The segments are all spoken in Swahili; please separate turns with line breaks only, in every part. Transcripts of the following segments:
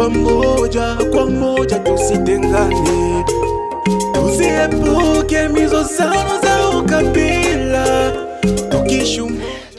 pamoja kwa moja, tusitengane, tuziepuke mizozano za ukabila. Tukishu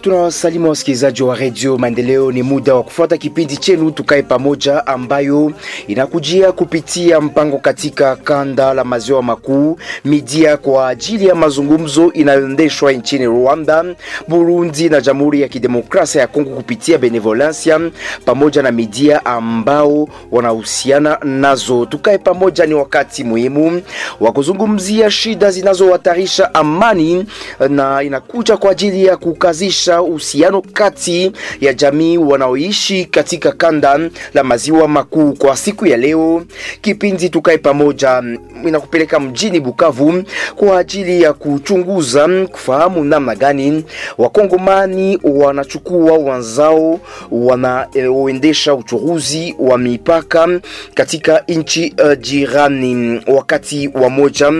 Tunawasalimu wasikilizaji wa redio Maendeleo. Ni muda wa kufuata kipindi chenu Tukae Pamoja, ambayo inakujia kupitia mpango katika kanda la maziwa makuu midia kwa ajili ya mazungumzo inayoendeshwa nchini Rwanda, Burundi na Jamhuri ya Kidemokrasia ya Kongo kupitia Benevolencia pamoja na midia ambao wanahusiana nazo. Tukae Pamoja ni wakati muhimu wa kuzungumzia shida zinazohatarisha amani na inakuja kwa ajili ya kukazisha uhusiano kati ya jamii wanaoishi katika kanda la maziwa makuu. Kwa siku ya leo, kipindi Tukae Pamoja inakupeleka mjini Bukavu kwa ajili ya kuchunguza, kufahamu namna gani wakongomani wanachukua wanzao wanaoendesha uchuruzi wa mipaka katika nchi uh, jirani. Wakati wa moja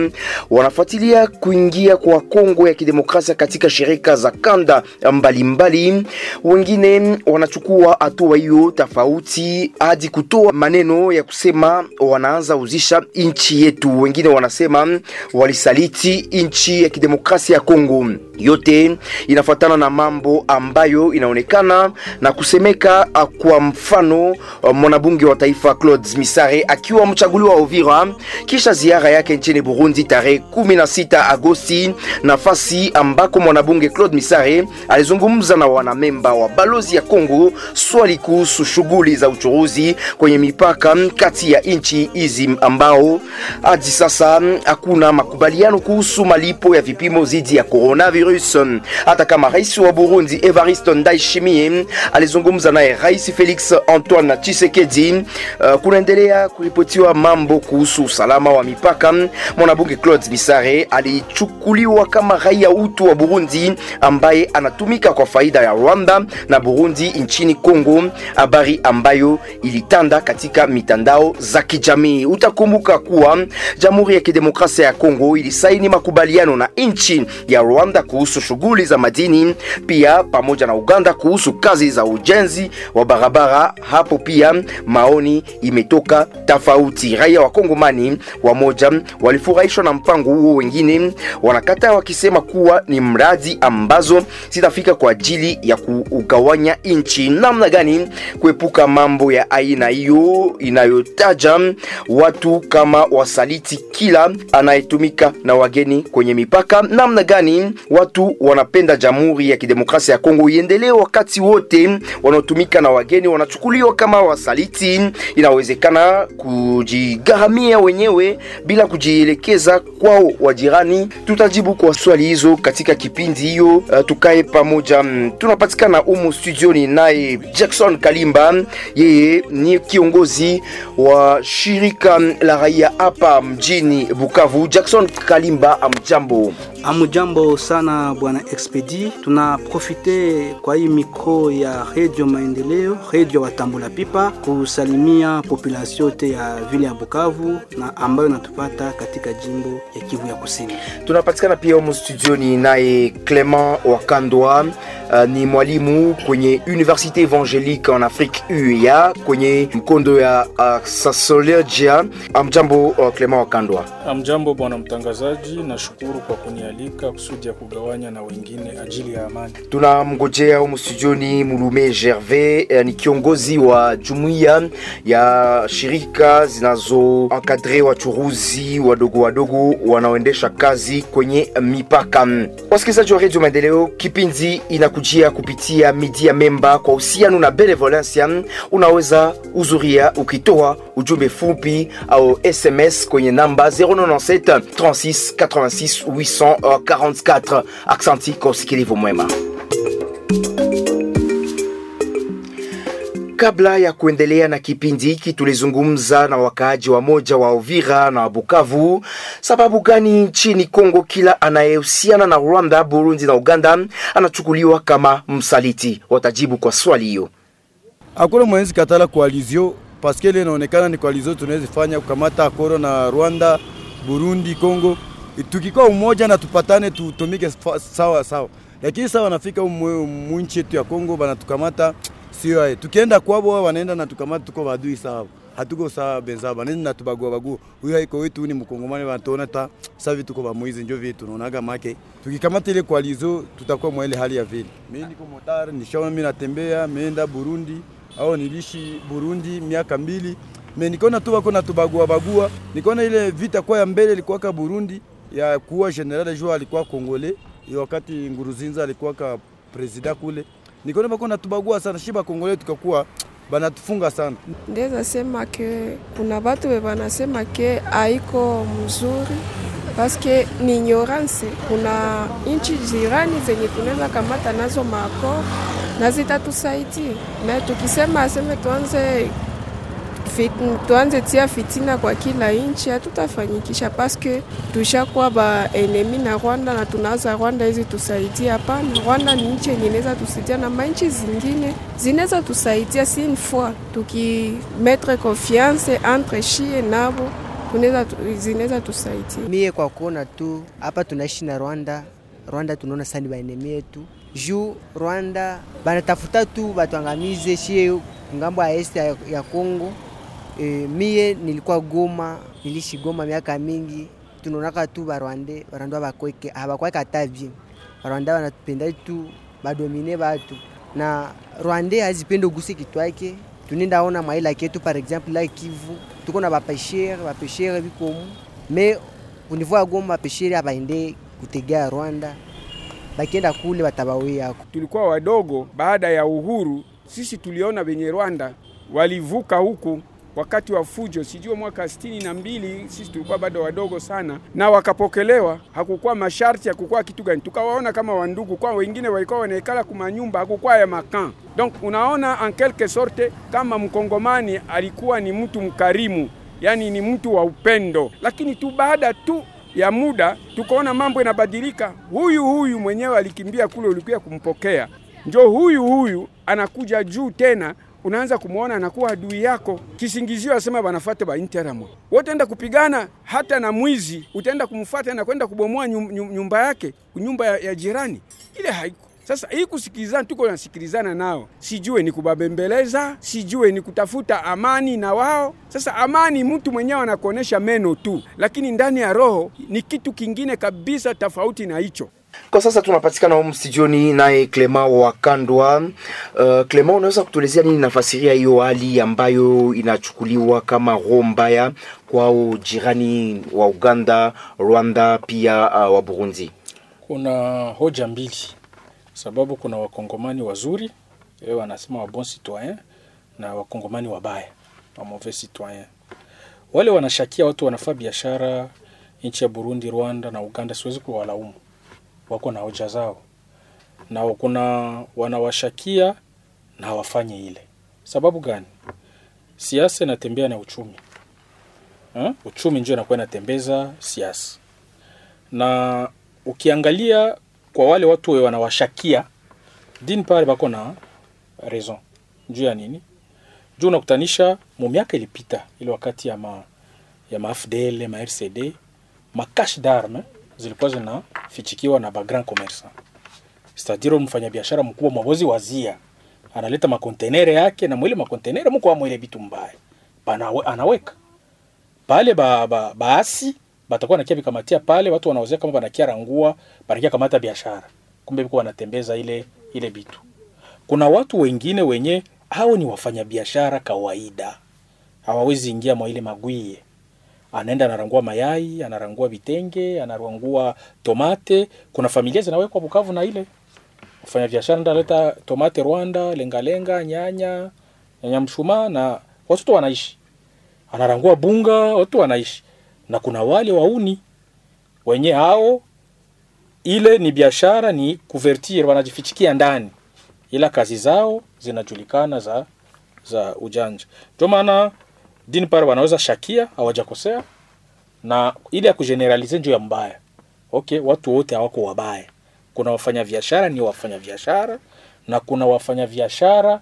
wanafuatilia kuingia kwa Kongo ya Kidemokrasia katika shirika za kanda mbalimbali mbali. Wengine wanachukua hatua hiyo tofauti hadi kutoa maneno ya kusema wanaanza uzisha nchi yetu. Wengine wanasema walisaliti nchi ya kidemokrasia ya Kongo. Yote inafuatana na mambo ambayo inaonekana na kusemeka. Kwa mfano, mwanabunge wa taifa Claude Misare akiwa mchaguliwa wa Uvira kisha ziara yake nchini Burundi tarehe 16 Agosti, nafasi ambako mwanabunge Claude Misare alizungumza na wanamemba wa balozi ya Kongo swali kuhusu shughuli za uchuruzi kwenye mipaka kati ya nchi hizi, ambao hadi sasa hakuna makubaliano kuhusu malipo ya vipimo dhidi ya coronavirus. Hata kama rais wa Burundi Evariste Ndayishimiye alizungumza naye rais Felix Antoine Tshisekedi, uh, kunaendelea kuripotiwa mambo kuhusu usalama wa mipaka. Mwanabunge Claude Misare alichukuliwa kama raia utu wa Burundi ambaye anatumika kwa faida ya Rwanda na Burundi nchini Kongo, habari ambayo ilitanda katika mitandao za kijamii. Utakumbuka kuwa Jamhuri ya Kidemokrasia ya Kongo ilisaini makubaliano na nchi ya Rwanda kuhusu shughuli za madini, pia pamoja na Uganda kuhusu kazi za ujenzi wa barabara. Hapo pia maoni imetoka tofauti. Raia wa Kongomani wamoja walifurahishwa na mpango huo, wengine wanakataa wakisema kuwa ni mradi ambazo zitafika kwa ajili ya kugawanya nchi. Namna gani kuepuka mambo ya aina hiyo inayotaja watu kama wasaliti kila anayetumika na wageni kwenye mipaka? Namna gani watu wanapenda Jamhuri ya Kidemokrasia ya Kongo iendelee wakati wote wanaotumika na wageni wanachukuliwa kama wasaliti? Inawezekana kujigharamia wenyewe bila kujielekeza kwao wajirani? Tutajibu kwa swali hizo katika kipindi hiyo. Uh, tukae pamoja. Tunapatikana umu studioni naye Jackson Kalimba, yeye ni kiongozi wa shirika la raia hapa mjini Bukavu. Jackson Kalimba, amjambo.
Amujambo sana bwana Expedi, tunaprofite kwa hii mikro ya Radio Maendeleo, radio watambula pipa, kusalimia population yote ya vile ya Bukavu na ambayo natupata katika jimbo ya Kivu ya Kusini.
Tunapatikana pia humu studioni naye Clement Wakandwa, uh, ni mwalimu kwenye université Evangelique en Afrique UEA kwenye mkondo ya uh, Sasologia. Amjambo uh, Clement Wakandwa.
Amjambo bwana mtangazaji, nashukuru kwa kunialika kusudi ya kugawanya na wengine ajili ya amani.
Tunamngojea humu studioni Mulume Gervais, eh, ni kiongozi wa jumuiya ya shirika zinazo encadre wachuruzi wadogo wadogo wanaoendesha kazi kwenye mipaka. Wasikilizaji wa Radio Maendeleo, kipindi inakujia kupitia media memba kwa uhusiano na Benevolencia. Unaweza uzuria ukitoa ujumbe fupi au SMS kwenye namba 097 36 86 844. Aksanti kwa usikilivu mwema. Kabla ya kuendelea na kipindi hiki, tulizungumza na wakaaji wa moja wa Uvira na Bukavu. Sababu gani nchini Kongo kila anayehusiana na Rwanda, Burundi na Uganda anachukuliwa kama msaliti? Watajibu kwa swali hiyo.
Hakuna mwenzi katala koalizio paske ile inaonekana ni koalizio tunaweza fanya kukamata akoro na Rwanda, Burundi, Kongo, tukikuwa umoja na tupatane tutumike sawa sawa. Lakini sasa wanafika mwinchi yetu ya Kongo banatukamata sio aye. Tukienda kwabo wanaenda na tukamata, tuko badui sawa, hatuko sawa benza banenda na tubagua bagua. Huyu haiko wetu ni mkongomani, wanatuona ta sasa vitu kwa bamuizi, ndio vitu tunaonaga make. Tukikamata ile koalizo tutakuwa mwa ile hali ya vile. Mimi niko motar, nishaona mimi natembea meenda Burundi. Au nilishi Burundi miaka mbili. Me nikaona tu wako na tubagua bagua, nikaona ile vita kwa ya mbele ilikuwa ka Burundi ya kuwa general jo alikuwa Kongole, wakati Nguruzinza alikuwa ka presida kule, nikaona bako natubagua sana, shiba Kongole tukakuwa banatufunga sana.
Ndeza sema ke kuna batu be banasema ke haiko mzuri paske ni ignorance. Kuna nchi jirani zenye tunaweza kamata nazo mako na zitatusaidia, na tukisema aseme tuanze tuanze tia fitina kwa kila nchi hatutafanyikisha, paske tushakuwa ba enemi na Rwanda na tunaza Rwanda hizi tusaidia. Hapana, Rwanda ni nchi yenye inaweza tusaidia na manchi zingine zinaweza tusaidia, une fois tukimetre confiance entre shie nabo zinaweza tusaidia.
Mie kwa kuona tu hapa tunaishi na Rwanda, Rwanda tunaona sani baenemi yetu juu Rwanda banatafuta tu batuangamize shie ng'ambo ya este ya Kongo. E, mie nilikuwa Goma, nilishi Goma miaka mingi, tunaonaka tu Barwande barwande bakweke habakweka hata bien. Barwanda banapenda tu badomine batu na Rwande hazipende uguse kitu yake. Tunenda ona maila ketu par exemple la Kivu, tuko na bapeshere bapeshere bikomu me univo ya Goma bapeshere abaende kutegea Rwanda bakienda kule batabawe yako.
Tulikuwa wadogo baada ya uhuru, sisi tuliona venye Rwanda walivuka huku wakati wa fujo, sijuo mwaka sitini na mbili. Sisi tulikuwa bado wadogo sana, na wakapokelewa. Hakukuwa masharti, hakukuwa kitu gani, tukawaona kama wandugu, kwa wengine walikuwa wanaikala kumanyumba, hakukuwa ya makan. Donc unaona en quelque sorte kama mkongomani alikuwa ni mtu mkarimu, yani ni mtu wa upendo, lakini tu baada tu ya muda tukaona mambo inabadilika. Huyu huyu mwenyewe alikimbia kule, ulikuwa kumpokea, njo huyu huyu anakuja juu tena unaanza kumwona anakuwa adui yako, kisingizio asema banafate ba interim wote kupigana, hata na mwizi utaenda kumfuata na kwenda kubomoa nyum, nyum, nyumba yake nyumba ya, ya jirani. Ile haiko sasa. Hii kusikilizana, tuko nasikilizana nao, sijue ni kubabembeleza, sijue ni kutafuta amani na wao. Sasa amani, mtu mwenyewe anakuonyesha meno tu, lakini ndani ya roho ni kitu kingine kabisa, tofauti na hicho.
Kwa sasa tunapatikana humu studioni naye Clement Wakandwa. Uh, Clement, unaweza kutuelezea nini nafasiria hiyo hali ambayo inachukuliwa kama roho mbaya kwao jirani wa Uganda, Rwanda pia uh, wa Burundi?
Kuna hoja mbili, sababu kuna wakongomani wazuri wao wanasema wa bon citoyen na wakongomani wabaya wa mauvais citoyen. Wale wanashakia watu wanafaa biashara nchi ya Burundi, Rwanda na Uganda, siwezi kuwalaumu wako na hoja zao na kuna wanawashakia na hawafanye ile. Sababu gani? Siasa inatembea na uchumi ha? Uchumi ndio inakuwa inatembeza siasa, na ukiangalia kwa wale watu we wanawashakia dini pale bako na raison juu ya nini? Juu unakutanisha mu miaka ilipita ile wakati ya ma ya ma FDL ma RCD ma cash d'armes zilikuwa zinafichikiwa na bagrand commerce. Stadiro mfanyabiashara mkubwa mwabozi wazia analeta makontenere yake na mwile makontenere mko wa mwile bitu mbaya. Bana anaweka. Pale ba, ba, baasi batakuwa nakia vikamatia pale watu wanaozea kama banakia rangua banakia kamata biashara, kumbe biko wanatembeza ile ile bitu. Kuna watu wengine wenye hao ni wafanyabiashara kawaida, hawawezi ingia mwa ile magwie anaenda anarangua mayai, anarangua vitenge, anarangua tomate. Kuna familia zinawekwa Bukavu na ile kufanya biashara, ndaleta tomate Rwanda, lengalenga, nyanya, nyanya mshuma, na watoto wanaishi, anarangua bunga, watu wanaishi. Na kuna wale wauni wenye hao, ile ni biashara, ni kuvertir, wanajifichikia ndani, ila kazi zao zinajulikana za za ujanja. Ndio maana dini pale wanaweza shakia hawajakosea, na ile ya kugeneralize ndio ya mbaya. Okay, watu wote hawako wabaya. Kuna wafanya biashara ni wafanya biashara na kuna wafanya biashara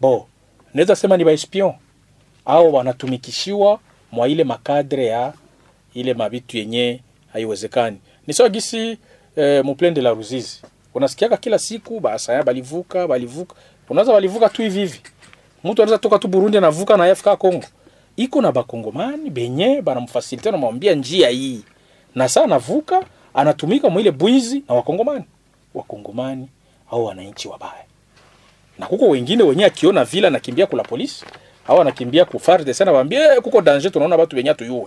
bo, naweza sema ni baispion au wanatumikishiwa mwa ile makadre ya ile mabitu yenye haiwezekani. Ni sawa gisi eh, muplende la Ruzizi unasikiaka kila siku basaya balivuka balivuka unaweza balivuka tu hivi hivi mtu anaweza toka tu Burundi anavuka na afika Kongo iko na bakongomani benye banamfasilite namwambia njia hii. Na saa anavuka anatumika mwile bwizi na wakongomani. Wakongomani au wananchi wabaya. Na kuko wengine wenye akiona vile anakimbia kula polisi au anakimbia ku FARDC na waambie "Eh, kuko danger tunaona watu wenye atuyue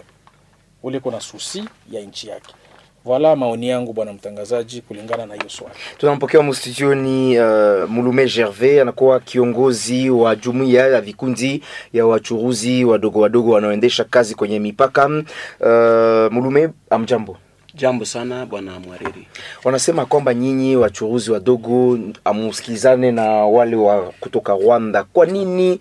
ule kuna susi ya nchi yake Voilà maoni yangu bwana mtangazaji, kulingana na hiyo swali.
Tunampokea mstudioni uh, Mulume Gervais anakuwa kiongozi wa jumuiya ya vikundi ya wachuruzi wadogo wadogo wanaoendesha kazi kwenye mipaka. Uh, Mulume, amjambo.
Jambo sana bwana mwariri.
Wanasema kwamba nyinyi wachuruzi wadogo amusikilizane na wale wa kutoka Rwanda. Kwa nini?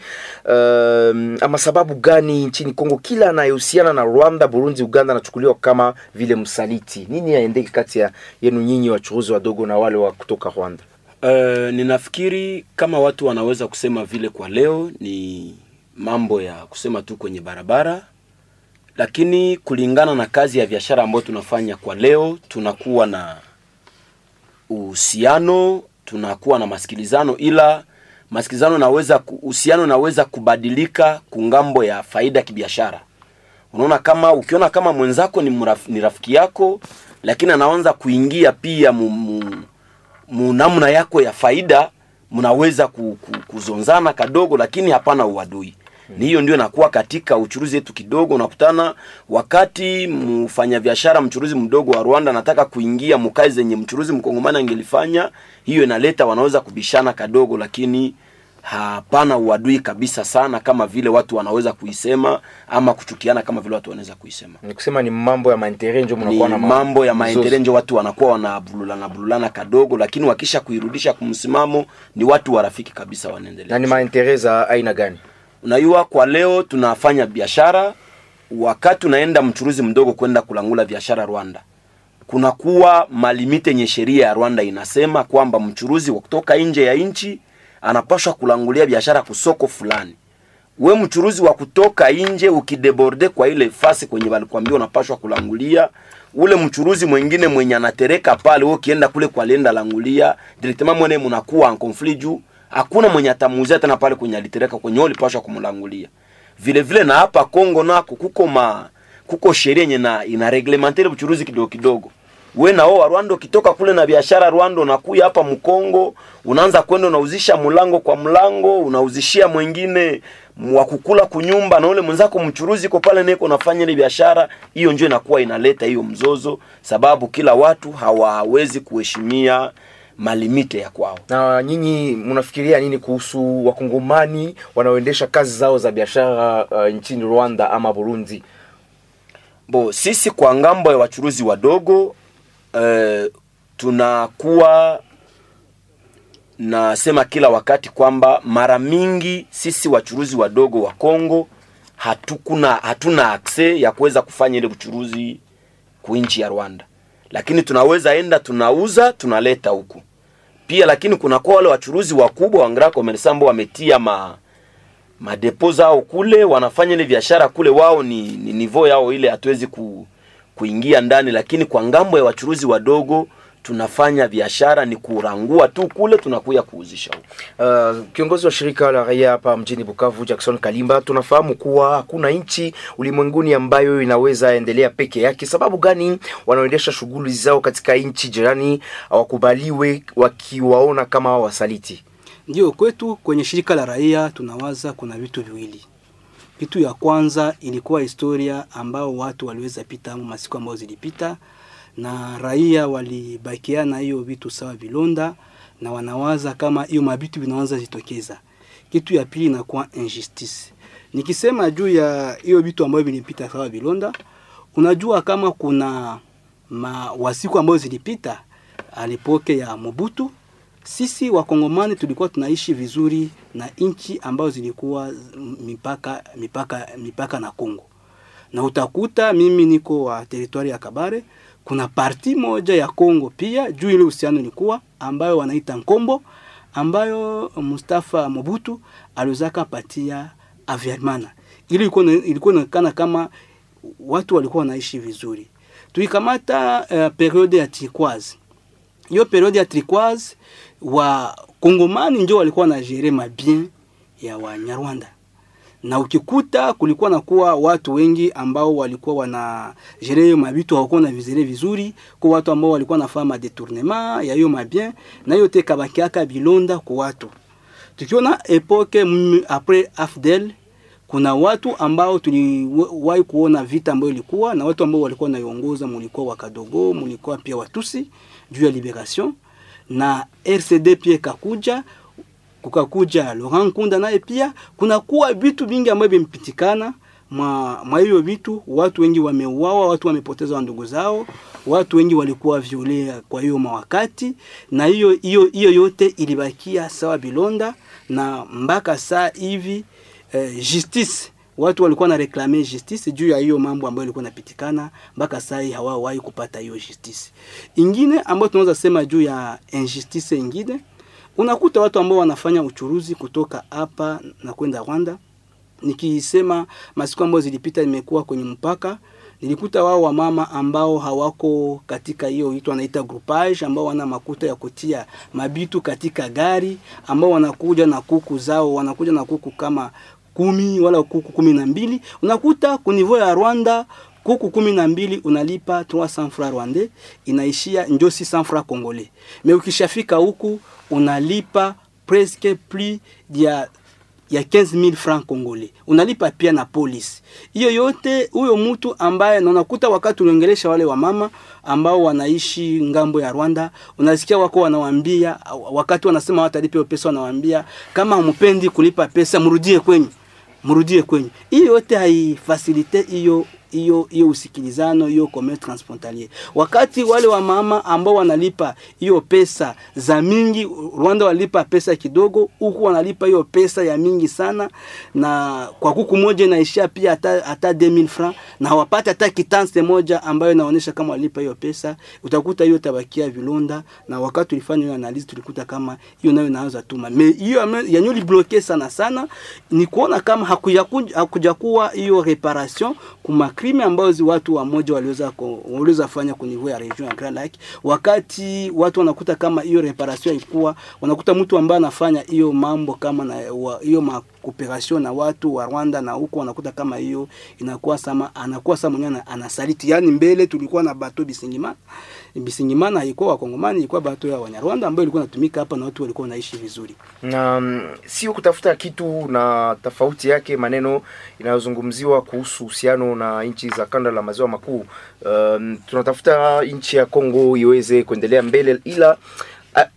Um, ama sababu gani nchini Kongo kila anayehusiana na Rwanda, Burundi, Uganda anachukuliwa kama vile msaliti? Nini yaendeke kati ya yenu nyinyi wachuruzi wadogo na wale wa kutoka Rwanda?
Uh, ninafikiri kama watu wanaweza kusema vile kwa leo ni mambo ya kusema tu kwenye barabara, lakini kulingana na kazi ya biashara ambayo tunafanya kwa leo, tunakuwa na uhusiano, tunakuwa na masikilizano, ila masikilizano naweza uhusiano naweza kubadilika kungambo ya faida kibiashara. Unaona, kama ukiona kama mwenzako ni, mraf, ni rafiki yako, lakini anaanza kuingia pia mu, mu, mu namna yako ya faida, mnaweza ku, ku, kuzonzana kadogo, lakini hapana uadui ni hiyo ndio inakuwa katika uchuruzi wetu kidogo. Unakutana wakati mfanyabiashara mchuruzi mdogo wa Rwanda anataka kuingia mkazi zenye mchuruzi mkongomani angelifanya, hiyo inaleta wanaweza kubishana kadogo, lakini hapana uadui kabisa sana kama vile watu wanaweza kuisema ama kuchukiana kama vile watu wanaweza kuisema.
Ni kusema ni mambo ya maendeleo ndio mnakuwa na
mambo ya maendeleo ndio watu wanakuwa wanabululana bululana kadogo, lakini wakisha kuirudisha kumsimamo ni watu warafiki kabisa, wanaendelea
na ni maendeleo za aina gani?
Unajua, kwa leo tunafanya biashara, wakati unaenda mchuruzi mdogo kwenda kulangula biashara Rwanda, kunakuwa malimite yenye sheria ya Rwanda inasema kwamba mchuruzi wa kutoka nje ya nchi anapaswa kulangulia biashara kusoko fulani. We mchuruzi wa kutoka nje ukideborde kwa ile fasi kwenye walikwambia unapashwa kulangulia, ule mchuruzi mwingine mwenye anatereka pale, ukienda kule kwa lenda langulia directement, mwene mnakuwa en conflit juu hakuna mwenye atamuuzia tena pale kwenye alitereka kwenye wewe ulipaswa kumlangulia. Vile vile na hapa Kongo nako kuko ma kuko sheria yenye na ina reglementer uchuruzi kidogo kidogo. We na wao Rwanda ukitoka kule na biashara Rwanda unakuya hapa Mkongo, unaanza kwenda unauzisha mlango kwa mlango, unauzishia mwingine wa kukula kunyumba na ule mwenzako mchuruzi ko pale neko nafanya ile biashara hiyo, ndio inakuwa inaleta hiyo mzozo, sababu kila watu hawawezi kuheshimia malimite ya kwao.
Na nyinyi mnafikiria nini kuhusu wakongomani wanaoendesha kazi zao za biashara uh, nchini Rwanda ama Burundi?
Bo, sisi kwa ng'ambo ya wachuruzi wadogo uh, tunakuwa nasema kila wakati kwamba mara mingi sisi wachuruzi wadogo wa Kongo hatukuna hatuna akse ya kuweza kufanya ile uchuruzi ku nchi ya Rwanda, lakini tunaweza enda tunauza tunaleta huku pia, lakini kuna kunakuwa wale wachuruzi wakubwa wa Grand Komersambo wametia ma madepo zao kule, wanafanya ile biashara kule, wao ni, ni nivo yao ile, hatuwezi ku, kuingia ndani, lakini kwa ng'ambo ya wachuruzi wadogo tunafanya biashara ni kurangua tu kule, tunakuya kuuzisha huko.
Uh, kiongozi wa shirika la raia hapa mjini Bukavu Jackson Kalimba, tunafahamu kuwa hakuna nchi ulimwenguni ambayo inaweza endelea peke yake. Sababu gani wanaoendesha shughuli zao katika nchi jirani hawakubaliwe wakiwaona kama wasaliti?
Ndio kwetu kwenye shirika la raia tunawaza kuna vitu viwili. Kitu ya kwanza ilikuwa historia ambao watu waliweza pita masiku ambayo zilipita, na raia walibakia na hiyo vitu sawa vilonda, na wanawaza kama hiyo mabitu vinaanza jitokeza. Kitu ya pili inakuwa injustice. Nikisema juu ya hiyo vitu ambayo vilipita sawa vilonda, unajua kama kuna ma wasiku ambayo zilipita alipoke ya Mobutu sisi wakongomani tulikuwa tunaishi vizuri na nchi ambazo zilikuwa mipaka mipaka mipaka na Kongo, na utakuta mimi niko wa teritwari ya Kabare, kuna parti moja ya Kongo pia juu ile uhusiano ilikuwa ambayo wanaita Nkombo, ambayo Mustafa Mobutu aliwezaka patia Aviemana, ili ilikuwa inaonekana kama watu walikuwa wanaishi vizuri. Tuikamata uh, periode ya Tikwazi hiyo periode ya turquoise wa kongomani ndio walikuwa na gere mabien ya wanyarwanda na ukikuta kulikuwa na kuwa watu wengi ambao walikuwa wana hiyo mabitu hawakuwa na vizere vizuri, kwa watu ambao walikuwa nafanya madetournement ya hiyo mabien, na hiyo te kabakiaka bilonda kwa watu. Tukiona epoke après AFDEL kuna watu ambao tuliwahi kuona vita ambayo ilikuwa na watu ambao walikuwa naiongoza, mulikuwa Wakadogo, mulikuwa pia Watusi juu ya liberation na RCD pia ikakuja kukakuja Laurent kunda naye pia kunakuwa vitu vingi ambavyo vimepitikana mwa mwa hiyo vitu, watu wengi wameuawa, watu wamepoteza wa ndugu zao, watu wengi walikuwa violea kwa hiyo mawakati, na hiyo hiyo hiyo yote ilibakia sawa bilonda, na mpaka saa hivi eh, justice watu walikuwa na reklame justice juu ya hiyo mambo ambayo ilikuwa inapitikana, mpaka saa hii hawawahi kupata hiyo justice. Ingine ambayo tunaweza sema juu ya injustice ingine unakuta watu ambao wanafanya uchuruzi kutoka hapa na kwenda Rwanda. Nikisema masiku ambayo zilipita, nimekuwa kwenye mpaka, nilikuta wao wamama ambao hawako katika hiyo itu wanaita groupage, ambao wana makuta ya kutia mabitu katika gari, ambao wanakuja na kuku zao, wanakuja na kuku kama kumi wala kuku kumi na mbili. Unakuta kunivo ya Rwanda kuku kumi na mbili unalipa 300 francs rwandais, inaishia njosi 600 francs congolais. Me ukishafika huku unalipa presque plus ya ya 15000 francs congolais, unalipa pia na polisi. Hiyo yote huyo mtu ambaye nanakuta wakati uliongelesha wale wamama ambao wanaishi ng'ambo ya Rwanda, unasikia wako wanawambia wakati wanasema watalipa pesa, wanawaambia kama hampendi kulipa pesa, mrudie kwenyu, mrudie kwenyu. Hiyo yote haifasilite hiyo hiyo hiyo usikilizano hiyo commerce transfrontalier. Wakati wale wa mama ambao wanalipa hiyo pesa za mingi, Rwanda walipa pesa kidogo, huku wanalipa hiyo pesa ya mingi sana, na kwa kuku moja inaishia pia hata hata 2000 francs, na hawapati hata kitanse moja ambayo inaonyesha kama walipa hiyo pesa. Utakuta hiyo tabakia vilonda, na wakati tulifanya hiyo analysis tulikuta kama hiyo nayo inaanza tuma me hiyo yanyo libloke sana sana, ni kuona kama hakuja hakuja kuwa hiyo reparation kuma crime ambazo watu wa moja waliweza waliweza fanya kwenye ya region ya Grand Lake, wakati watu wanakuta kama hiyo reparation ilikuwa, wanakuta mtu ambaye anafanya hiyo mambo kama na hiyo makoperation na watu wa Rwanda na huko, wanakuta kama hiyo inakuwa sama, anakuwa sama mwenyewe anasaliti. Yani mbele tulikuwa na bato Bisingimana, Bisingimana haikuwa wakongomani, ilikuwa bato ya Wanyarwanda ambayo ilikuwa inatumika hapa na watu walikuwa wanaishi vizuri,
na um, sio kutafuta kitu na tofauti yake maneno inayozungumziwa kuhusu uhusiano na nchi za kanda la maziwa makuu. Um, tunatafuta nchi ya Kongo iweze kuendelea mbele, ila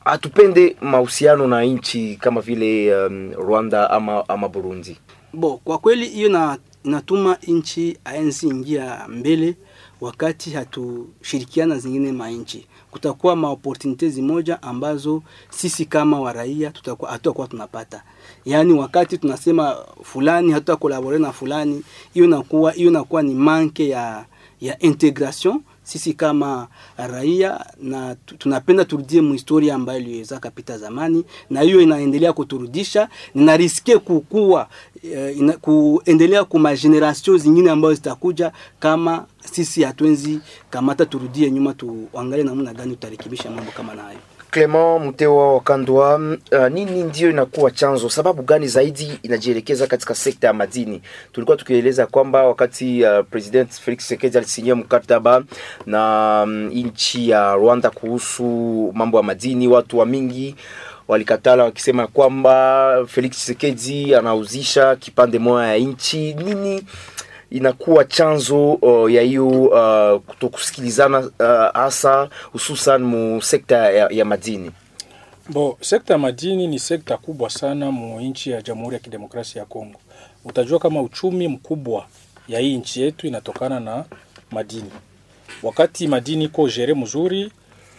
hatupende mahusiano na nchi kama vile um, Rwanda ama, ama Burundi.
Bo, kwa kweli hiyo na natuma nchi aenzi ingia mbele wakati hatushirikiana zingine manchi, kutakuwa maopportunite zimoja ambazo sisi kama waraia tutakuwa hatutakuwa tunapata. Yaani wakati tunasema fulani hatuta kolabore na fulani, hiyo inakuwa hiyo inakuwa ni manke ya ya integration sisi kama raia, na tunapenda turudie muhistoria ambayo iliweza kapita zamani, na hiyo inaendelea kuturudisha, ninariske kukua eh, ina, kuendelea kuma generation zingine ambayo zitakuja kama sisi hatuenzi kamata, turudie nyuma, tuangalie namna gani tutarekebisha mambo kama nayo.
Clement Mutewa wa Kandwa, uh, nini ndio inakuwa chanzo, sababu gani zaidi inajielekeza katika sekta ya madini? Tulikuwa tukieleza kwamba wakati uh, President Felix Tshisekedi alisinyia mkataba na um, nchi ya Rwanda kuhusu mambo ya madini, watu wa mingi walikatala wakisema kwamba Felix Tshisekedi anauzisha kipande moja ya nchi. Nini inakuwa chanzo uh, ya hiyo uh, kutokusikilizana hasa uh, hususan mu sekta ya, ya madini?
Bo, sekta ya madini ni sekta kubwa sana mu nchi ya Jamhuri ya Kidemokrasia ya Kongo. Utajua kama uchumi mkubwa ya hii nchi yetu inatokana na madini. Wakati madini iko jere mzuri,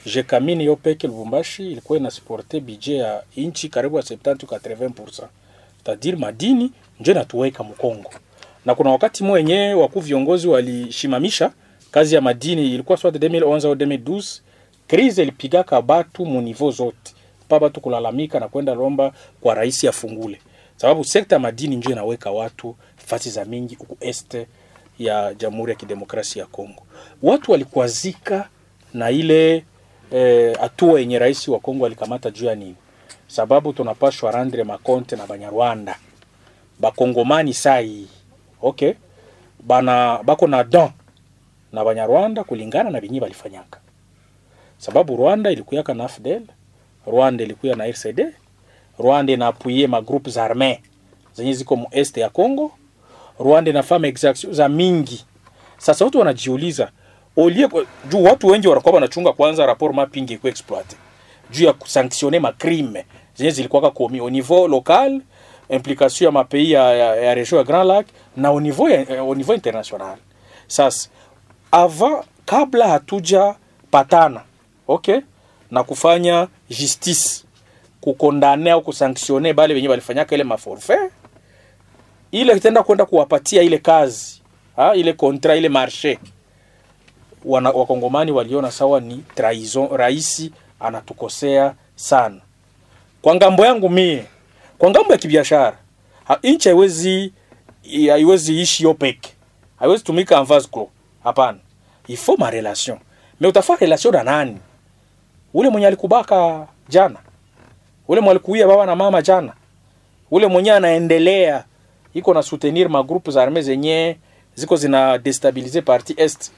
jekamini yo peke Lubumbashi ilikuwa inasporte budget ya nchi karibu ya 70 80%. Tadiri madini ndio inatuweka mkongo na kuna wakati mwenye wakuu viongozi walishimamisha kazi ya madini, ilikuwa soit 2011 au 2012. Krize ilipigaka batu mu niveau zote, pa batu kulalamika na kwenda lomba kwa rais afungule, sababu sekta ya madini ndio inaweka watu fasi za mingi huku este ya Jamhuri ya Kidemokrasia ya Kongo. Watu walikuazika na ile eh, atua yenye rais wa Kongo alikamata juu ya nini? Sababu tunapashwa randre makonte na Banyarwanda bakongomani sai okay, bana bako na don na Banyarwanda kulingana na binyi balifanyaka, sababu Rwanda ilikuyaka na AFDL, Rwanda ilikuya na RCD, Rwanda inaapuye magroupe za arme zenye ziko mu este ya Congo, Rwanda inafanya exaction za mingi. Sasa watu wanajiuliza olie juu watu wengi wanakuwa wanachunga kwanza rapport mapping iko exploite juu ya kusanctionner ma crime zenye zilikuwa komi au niveau local implication ya mapei ya, ya, ya region ya Grand Lac na au niveau ya, au niveau international. Sasa avant kabla hatuja patana okay, na kufanya justice kukondane au kusanksione bale wenye walifanyaka ile maforfait ile itaenda kwenda kuwapatia ile kazi ha, ile kontra ile marché wana, wakongomani waliona sawa ni trahison, raisi anatukosea sana. Kwa ng'ambo yangu mie, kwa ng'ambo ya kibiashara, ha- nchi haiwezi haiwezi ishi yo peke, haiwezi tumika en vase clos. Hapana, Ifo ma relation. Me utafaa relation na nani? Ule mwenye alikubaka jana, ule mwenye alikuia baba na mama jana, ule mwenye anaendelea iko na soutenir ma groupe za armée zenye ziko zina destabiliser parti est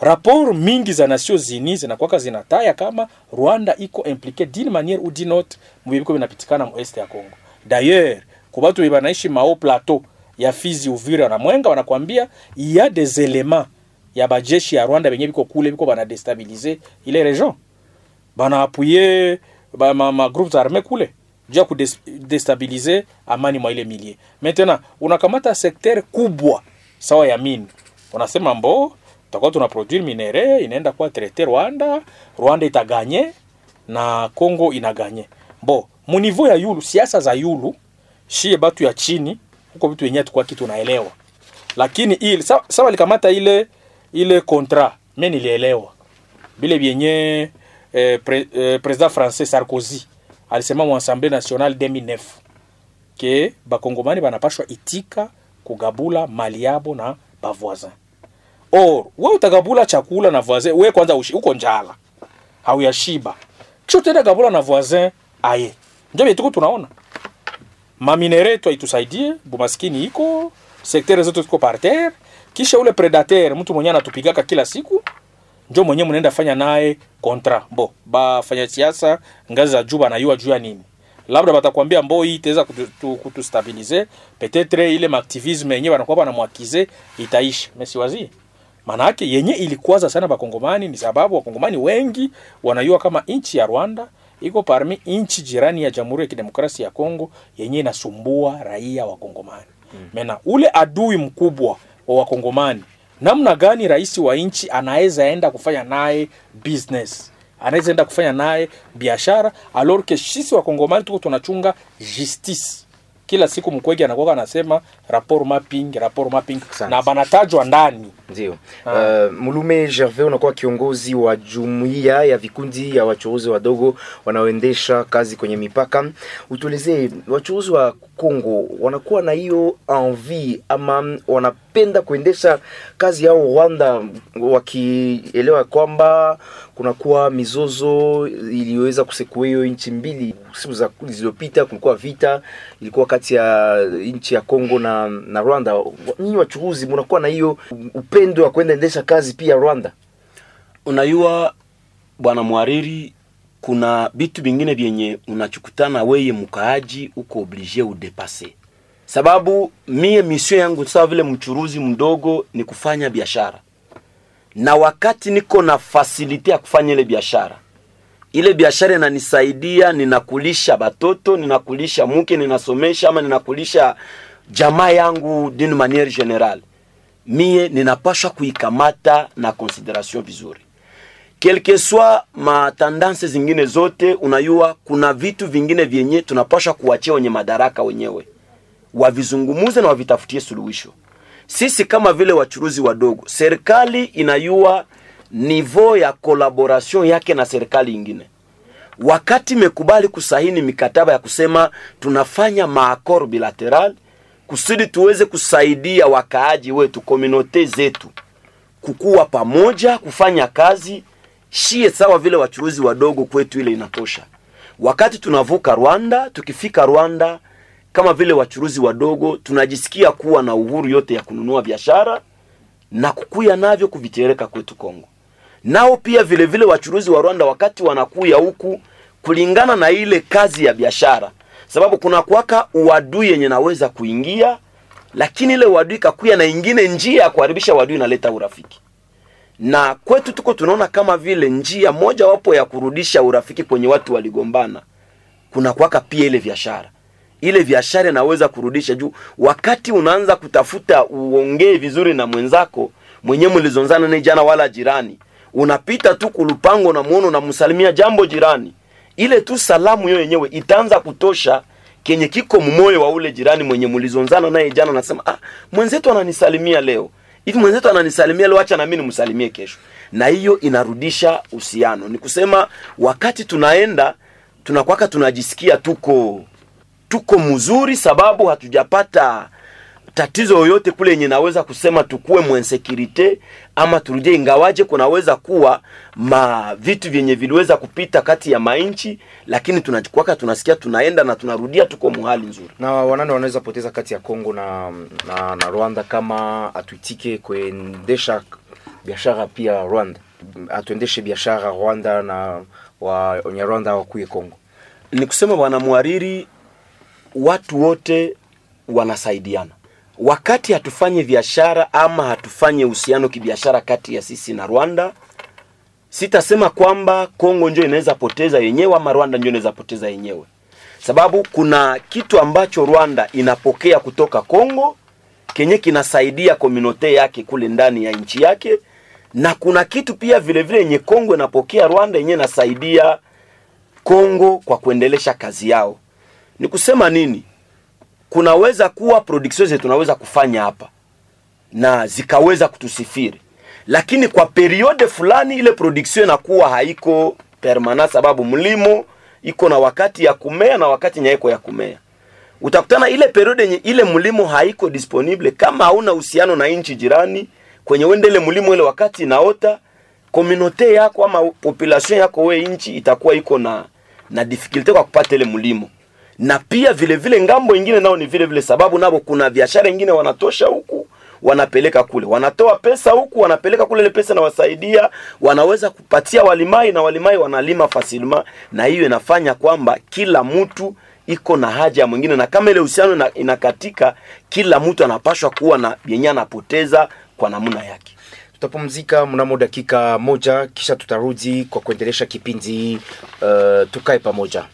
rapport mingi za Nations Unies zinakwaka zinataya kama Rwanda iko impliqué d'une manière ou d'une autre mubibiko binapitikana mu est ya Congo. D'ailleurs, kubatu watu wenye wanaishi mao plateau ya Fizi, Uvira na Mwenga wanakwambia ya des éléments ya bajeshi ya Rwanda benye biko kule biko bana destabiliser ile region. Bana appuyer ba ma, ma groupes armés kule juu ya kudestabiliser amani mwa ile milie. Maintenant, unakamata sekter kubwa sawa ya mine, unasema mbo tutakuwa tuna produire minere inaenda kwa traiter Rwanda, Rwanda itaganye na Congo inaganye. Bo, mu ya yulu, siasa za yulu, shie batu ya chini huko vitu yenyewe tukua kitu naelewa, lakini ile sawa, sawa likamata ile ile kontra mimi nilielewa. Bile vyenye eh, pre, eh, president français Sarkozy alisema mu Assemblée nationale 2009 ke bakongomani banapashwa itika kugabula mali yabo na bavoisin or wewe utagabula chakula na voisin wewe kwanza ushi, uko njala hauyashiba kisha utaenda gabula na voisin aye vye tuko tunaona. Maminere yetu haitusaidie bumaskini iko sektere zote ziko par terre. Kisha ule predateur mtu mwenye anatupigaka kila siku njo mwenye mnaenda fanya naye kontra bo bafanya siasa ngazi za juu banayua juu ya nini. Labda batakwambia mbo hii itaweza kutu- kutustabilize. Petetre ile maaktivisme yenye banakuwa banamwakize itaisha. Mesiwazi maanake yenye ilikwaza sana bakongomani ni sababu wakongomani wengi wanayua kama nchi ya rwanda iko parmi nchi jirani ya jamhuri ya kidemokrasia ya kongo yenye inasumbua raia wa kongomani. Mm. mena ule adui mkubwa wa wakongomani namna gani rais wa nchi anaweza enda kufanya naye business? Anaweza enda kufanya naye biashara alors que sisi wakongomani tuko tunachunga justice. Kila siku mkwege anakuwa anasema rapport mapping rapport mapping na banatajwa ndani
Ndio. Uh, Mulume Gervais unakuwa kiongozi wa jumuiya ya vikundi ya wachuuzi wadogo wanaoendesha kazi kwenye mipaka. Utuelezee wachuuzi wa Kongo wanakuwa na hiyo envie ama wanapenda kuendesha kazi yao Rwanda, wakielewa kwamba kunakuwa mizozo iliyoweza kusekua hiyo nchi mbili. Siku za zilizopita kulikuwa vita ilikuwa kati ya nchi ya Kongo na, na Rwanda. Nyinyi wachuuzi mnakuwa na hiyo upendo wa kwenda endesha kazi pia Rwanda?
unayua bwana mwariri kuna vitu vingine vyenye unachukutana weye mkaaji uko oblige udepase sababu mie misio yangu sawa vile mchuruzi mdogo ni kufanya biashara. Na wakati niko na fasilite ya kufanya ile biashara ile biashara inanisaidia ninakulisha batoto ninakulisha mke ninasomesha ama ninakulisha jamaa yangu d'une manière générale mie ninapashwa kuikamata na consideration vizuri. Quelque soit matandance zingine zote unayua kuna vitu vingine vyenye tunapashwa kuachia wenye madaraka wenyewe. Wavizungumuze na wavitafutie suluhisho. Sisi kama vile wachuruzi wadogo serikali inayua nivo ya kolaboration yake na serikali ingine. Wakati imekubali kusahini mikataba ya kusema tunafanya maakor bilateral kusudi tuweze kusaidia wakaaji wetu komunote zetu kukuwa pamoja kufanya kazi shie sawa vile wachuruzi wadogo kwetu ile inatosha. Wakati tunavuka rwanda tukifika rwanda kama vile wachuruzi wadogo tunajisikia kuwa na uhuru yote ya kununua biashara na kukuya navyo kuvitereka kwetu kongo. Nao pia vile vile wachuruzi wa rwanda wakati wanakuya huku kulingana na ile kazi ya biashara sababu kuna kuwaka uadui yenye naweza kuingia lakini ile uadui kakuya na ingine njia ya kuharibisha uadui inaleta urafiki. Na kwetu tuko tunaona kama vile njia moja wapo ya kurudisha urafiki kwenye watu waligombana kuna kwaka pia ile biashara. Ile biashara inaweza kurudisha juu wakati unaanza kutafuta uongee vizuri na mwenzako mwenyewe mlizonzana ni jana wala jirani unapita tu kulupango na muono na jambo jirani ile tu salamu hiyo yenyewe itaanza kutosha kenye kiko mmoyo wa ule jirani mwenye mlizonzana naye jana nasema ah, mwenzetu ananisalimia leo. Hivi mwenzetu ananisalimia leo acha na mimi nimsalimie kesho. Na hiyo inarudisha uhusiano. Ni kusema wakati tunaenda tunakwaka tunajisikia tuko tuko mzuri sababu hatujapata tatizo yoyote kule yenye naweza kusema tukuwe mwensekirite ama turudie ingawaje kunaweza kuwa ma vitu vyenye viliweza kupita kati ya mainchi lakini tunachukwaka tunasikia tunaenda na tunarudia tuko muhali nzuri
na wanani wanaweza poteza kati ya Kongo na, na, na Rwanda kama atuitike kuendesha biashara pia Rwanda, atuendeshe biashara Rwanda na wa Wanyarwanda wakuye Kongo.
ni kusema bwana mwariri watu wote wanasaidiana wakati hatufanye biashara ama hatufanye uhusiano kibiashara kati ya sisi na rwanda sitasema kwamba kongo ndio inaweza poteza yenyewe ama rwanda ndio inaweza poteza yenyewe. Sababu kuna kitu ambacho rwanda inapokea kutoka kongo kenye kinasaidia komunote yake kule ndani ya nchi yake na kuna kitu pia vile vile yenye kongo inapokea rwanda yenye inasaidia kongo kwa kuendelesha kazi yao. Ni kusema nini kunaweza kuwa production zetu tunaweza kufanya hapa na zikaweza kutusifiri. Lakini kwa periode fulani ile production inakuwa haiko permanent sababu mlimo iko na wakati ya kumea na wakati nyaiko ya kumea. Utakutana ile periode yenye ile mlimo haiko disponible kama hauna uhusiano na nchi jirani kwenye wende ile mlimo ile wakati inaota komunote yako ama population yako we nchi itakuwa iko na na difficulty kwa kupata ile mlimo na pia vile vile ng'ambo ingine nao ni vile vile sababu nabo kuna biashara ingine wanatosha huku wanapeleka kule. Wanatoa pesa huku wanapeleka kule ile pesa nawasaidia wanaweza kupatia walimai na walimai wanalima fasilima na hiyo inafanya kwamba kila mtu iko na haja ya mwingine. Na kama ile uhusiano inakatika kila mtu anapashwa kuwa na yenye anapoteza kwa namna yake.
Tutapumzika mnamo dakika moja, kisha tutarudi kwa kuendelesha kipindi uh, tukae pamoja.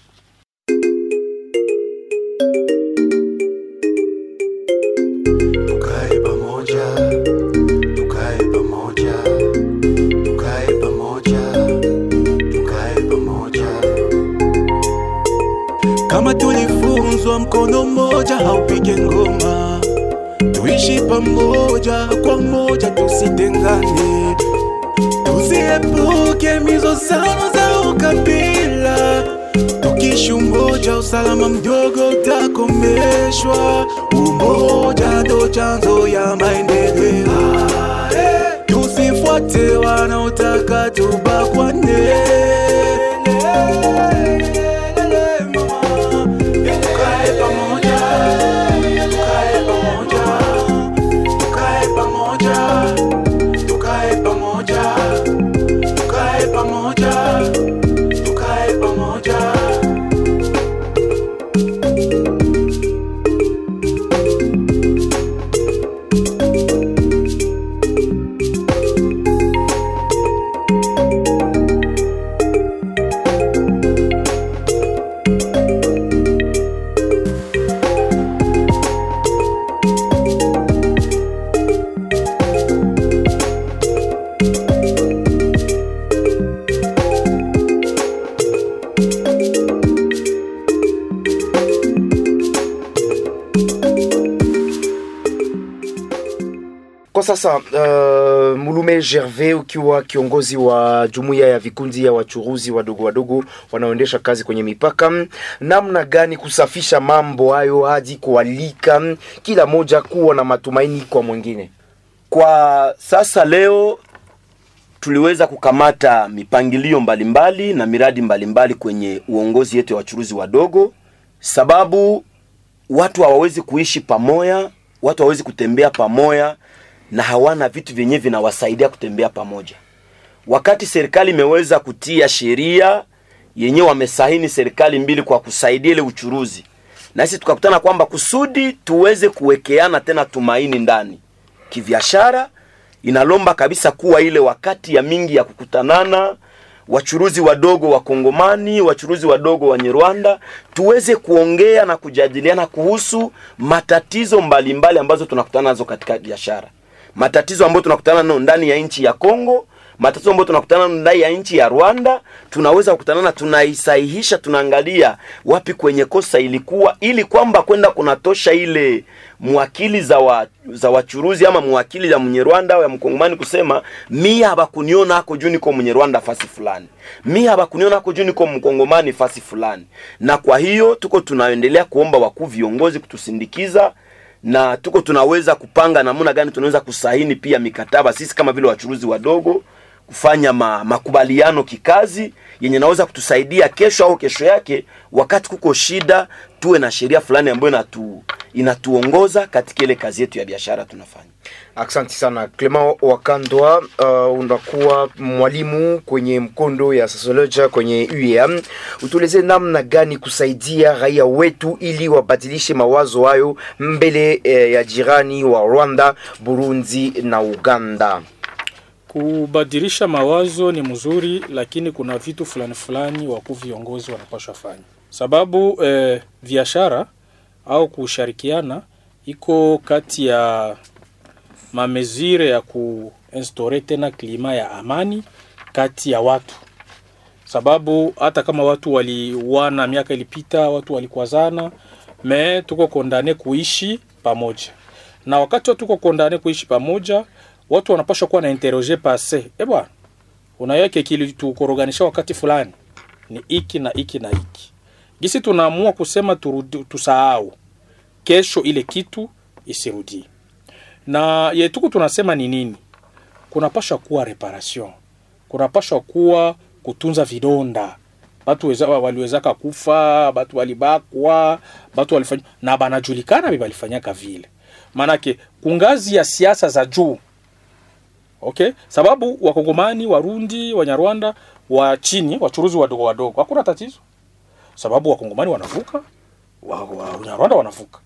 Tulifunzwa mkono mmoja haupige ngoma, tuishi pamoja kwa moja, tusitengane, tuziepuke mizozano za ukabila. Tukishi umoja, usalama mdogo utakomeshwa. Umoja ndo chanzo ya maendeleo. Tusifuate wanaotaka tubakwane.
Mulume Gervais, ukiwa kiongozi wa jumuiya ya vikundi ya wachuruzi wadogo wadogo wanaoendesha kazi kwenye mipaka, namna gani kusafisha mambo hayo hadi kualika kila moja kuwa na matumaini kwa mwingine?
kwa sasa leo tuliweza kukamata mipangilio mbalimbali mbali na miradi mbalimbali mbali kwenye uongozi yetu ya wachuruzi wadogo, sababu watu hawawezi kuishi pamoja, watu hawawezi kutembea pamoja na hawana vitu vyenyewe vinawasaidia kutembea pamoja. Wakati serikali imeweza kutia sheria yenyewe, wamesahini serikali mbili kwa kusaidia ile uchuruzi, nasi tukakutana kwamba kusudi tuweze kuwekeana tena tumaini ndani. Kibiashara inalomba kabisa kuwa ile wakati ya mingi ya kukutanana wachuruzi wadogo wa Kongomani, wachuruzi wadogo wa Nyarwanda, tuweze kuongea na kujadiliana kuhusu matatizo mbalimbali mbali ambazo tunakutana nazo katika biashara, matatizo ambayo tunakutana nayo ndani ya nchi ya Kongo, matatizo ambayo tunakutana nayo ndani ya nchi ya Rwanda. Tunaweza kukutana na tunaisahihisha, tunaangalia wapi kwenye kosa ilikuwa, ili kwamba kwenda kunatosha ile mwakili za wa, za wachuruzi ama mwakili ya Mnyarwanda au ya Mkongomani kusema mi habakuniona hako juu niko Mnyarwanda fasi fulani, mi habakuniona hako juu niko Mkongomani fasi fulani. Na kwa hiyo tuko tunaendelea kuomba wakuu viongozi kutusindikiza na tuko tunaweza kupanga namna gani tunaweza kusaini pia mikataba sisi kama vile wachuruzi wadogo kufanya ma, makubaliano kikazi yenye naweza kutusaidia kesho au kesho yake, wakati kuko shida, tuwe na sheria fulani ambayo inatu, inatuongoza katika ile kazi yetu ya biashara tunafanya.
Asante sana Clement Wakandwa. Uh, unakuwa mwalimu kwenye mkondo ya sosiolojia kwenye UEM. Utueleze namna gani kusaidia raia wetu ili wabadilishe mawazo hayo mbele eh, ya jirani wa Rwanda, Burundi na Uganda.
Kubadilisha mawazo ni mzuri, lakini kuna vitu fulani fulani wakuu viongozi wanapashwa fanya, sababu eh, biashara au kushirikiana iko kati ya mamezire ya kuinstore tena klima ya amani kati ya watu, sababu hata kama watu waliwana miaka ilipita, watu walikwazana, me tuko kondane kuishi pamoja, na wakati watu tuko kondane kuishi pamoja watu wanapaswa kuwa na interroger passe eh bwana, unayake kilitukorganisha wakati fulani. Ni iki na iki na iki, gisi tunaamua kusema turudi, tusahau. Kesho ile kitu isirudie. Na yetuku tunasema ni nini? Kunapashwa kuwa reparation, kunapashwa kuwa kutunza vidonda. Batu weza, waliwezaka kufa, batu walibakwa, batu walifanya na banajulikana bi balifanyaka vile, manake kungazi ya siasa za juu okay? Sababu wakongomani warundi wanyarwanda wa chini wachuruzi wadogo wadogo hakuna tatizo. Sababu wakongomani wanavuka wa, wa, wanyarwanda wanavuka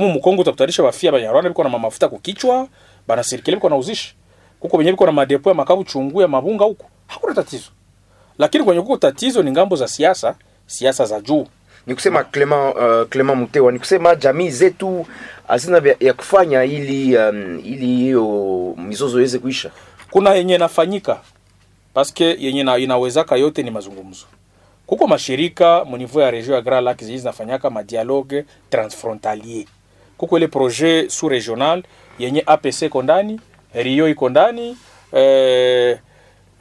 humu mukongo utakutanisha wafia banyarwanda biko na mamafuta kukichwa bana serikali biko nauzishi kuko benye biko na madepo ya makabu chungu ya mabunga huko hakuna tatizo. Lakini kwenye kuko tatizo ni ng'ambo za siasa siasa za juu.
Ni kusema Clement, uh, Clement Mutewa, ni kusema jamii zetu hazina ya kufanya ili um, ili hiyo mizozo iweze kuisha.
kuna yenye nafanyika paske yenye na, inawezaka yote ni mazungumzo. Kuko mashirika munivou ya region ya Grand Lac zinafanyaka madialogue transfrontalier kuko ile projet sous regional yenye APC iko ndani Rio iko ndani eh,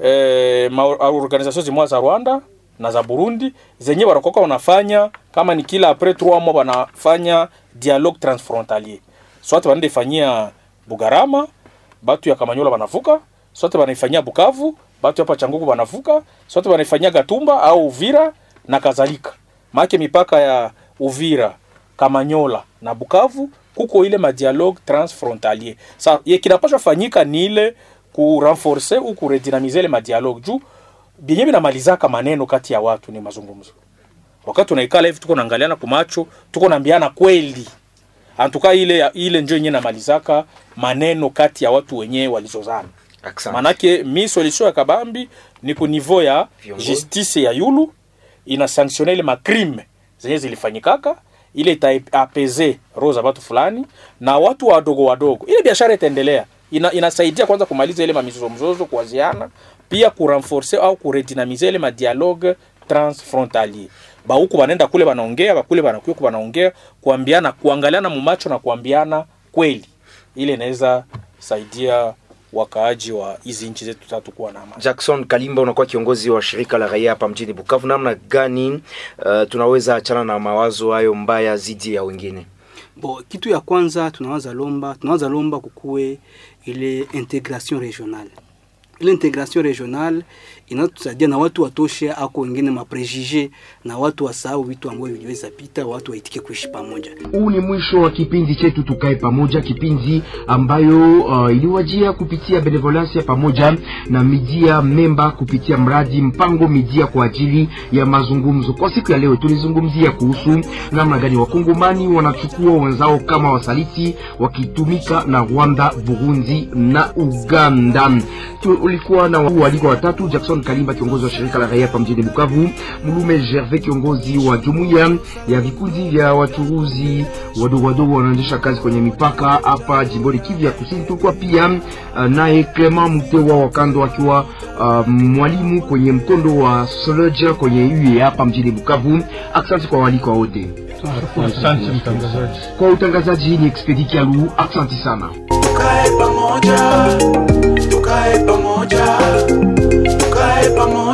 eh, organisation zimwa za Rwanda na za Burundi zenye wanakoka wanafanya kama ni kila après 3 mois wanafanya dialogue transfrontalier. Soit wanaenda ifanyia Bugarama batu ya Kamanyola wanavuka sote wanaifanyia Bukavu batu hapa Changugu wanavuka sote wanaifanyia Gatumba au Uvira na kadhalika. Maake mipaka ya Uvira Kamanyola na Bukavu kuko ile madialogue transfrontalier. Sa ye kinapaswa fanyika ni ile ku renforcer ou ku redynamiser ile madialogue juu binye binamalizaka maneno kati ya watu ni mazungumzo. Wakati tunaikala hivi tuko naangaliana kwa macho, tuko naambiana kweli. Antuka ile ile njo yenye namalizaka maneno kati ya watu wenyewe walizozana. Manake mi solution ya kabambi ni ku niveau ya justice ya yulu ina sanctionner ile makrime zenye zilifanyikaka ile itaapeze roho za watu fulani na watu wadogo wadogo. Ile biashara itaendelea. Ina, inasaidia kwanza kumaliza ile mamizozo mzozo kuwaziana pia kurenforce au kuredinamize ile madialogue transfrontalier. Ba bahuku wanaenda kule wanaongea, bakule wanakuwa wanaongea kuambiana kuangaliana mumacho na kuambiana kweli. Ile inaweza saidia wakaaji wa hizi nchi zetu tatu kuwa na amani
Jackson Kalimba, unakuwa kiongozi wa shirika la raia hapa mjini Bukavu. Namna gani uh, tunaweza achana na mawazo hayo mbaya zidi ya wengine?
Bo, kitu ya kwanza tunawaza lomba tunawaza lomba kukue ile integration regionale ile integration regionale inatusaidia na watu watoshe ako wengine maprejije na watu wasahau vitu ambavyo viliweza pita, watu waitike kuishi pamoja.
Huu ni mwisho wa kipindi chetu tukae pamoja, kipindi ambayo uh, iliwajia kupitia benevolencia pamoja na midia memba kupitia mradi mpango midia kwa ajili ya mazungumzo. Kwa siku ya leo tulizungumzia kuhusu namna gani wakongomani wanachukua wenzao kama wasaliti wakitumika na Rwanda, Burundi na Uganda. Ulikuwa na waalikwa watatu, Jackson Kalimba kiongozi wa shirika la raia hapa mjini Bukavu, Mulume Gervais kiongozi wa jumuiya ya vikundi vya wachuruzi wadogo wadogo wanaendesha kazi kwenye mipaka hapa jimboni Kivu ya Kusini. Tulikuwa pia uh, naye Clement Mutewa wa kando akiwa uh, mwalimu kwenye mkondo wa Soloja kwenye UE hapa mjini Bukavu. Asante kwa waliko wote.
Asante mtangazaji.
Kwa utangazaji ni Expedi Kialu, asante sana.
tukae pamoja, tukae pamoja, tukae pamoja.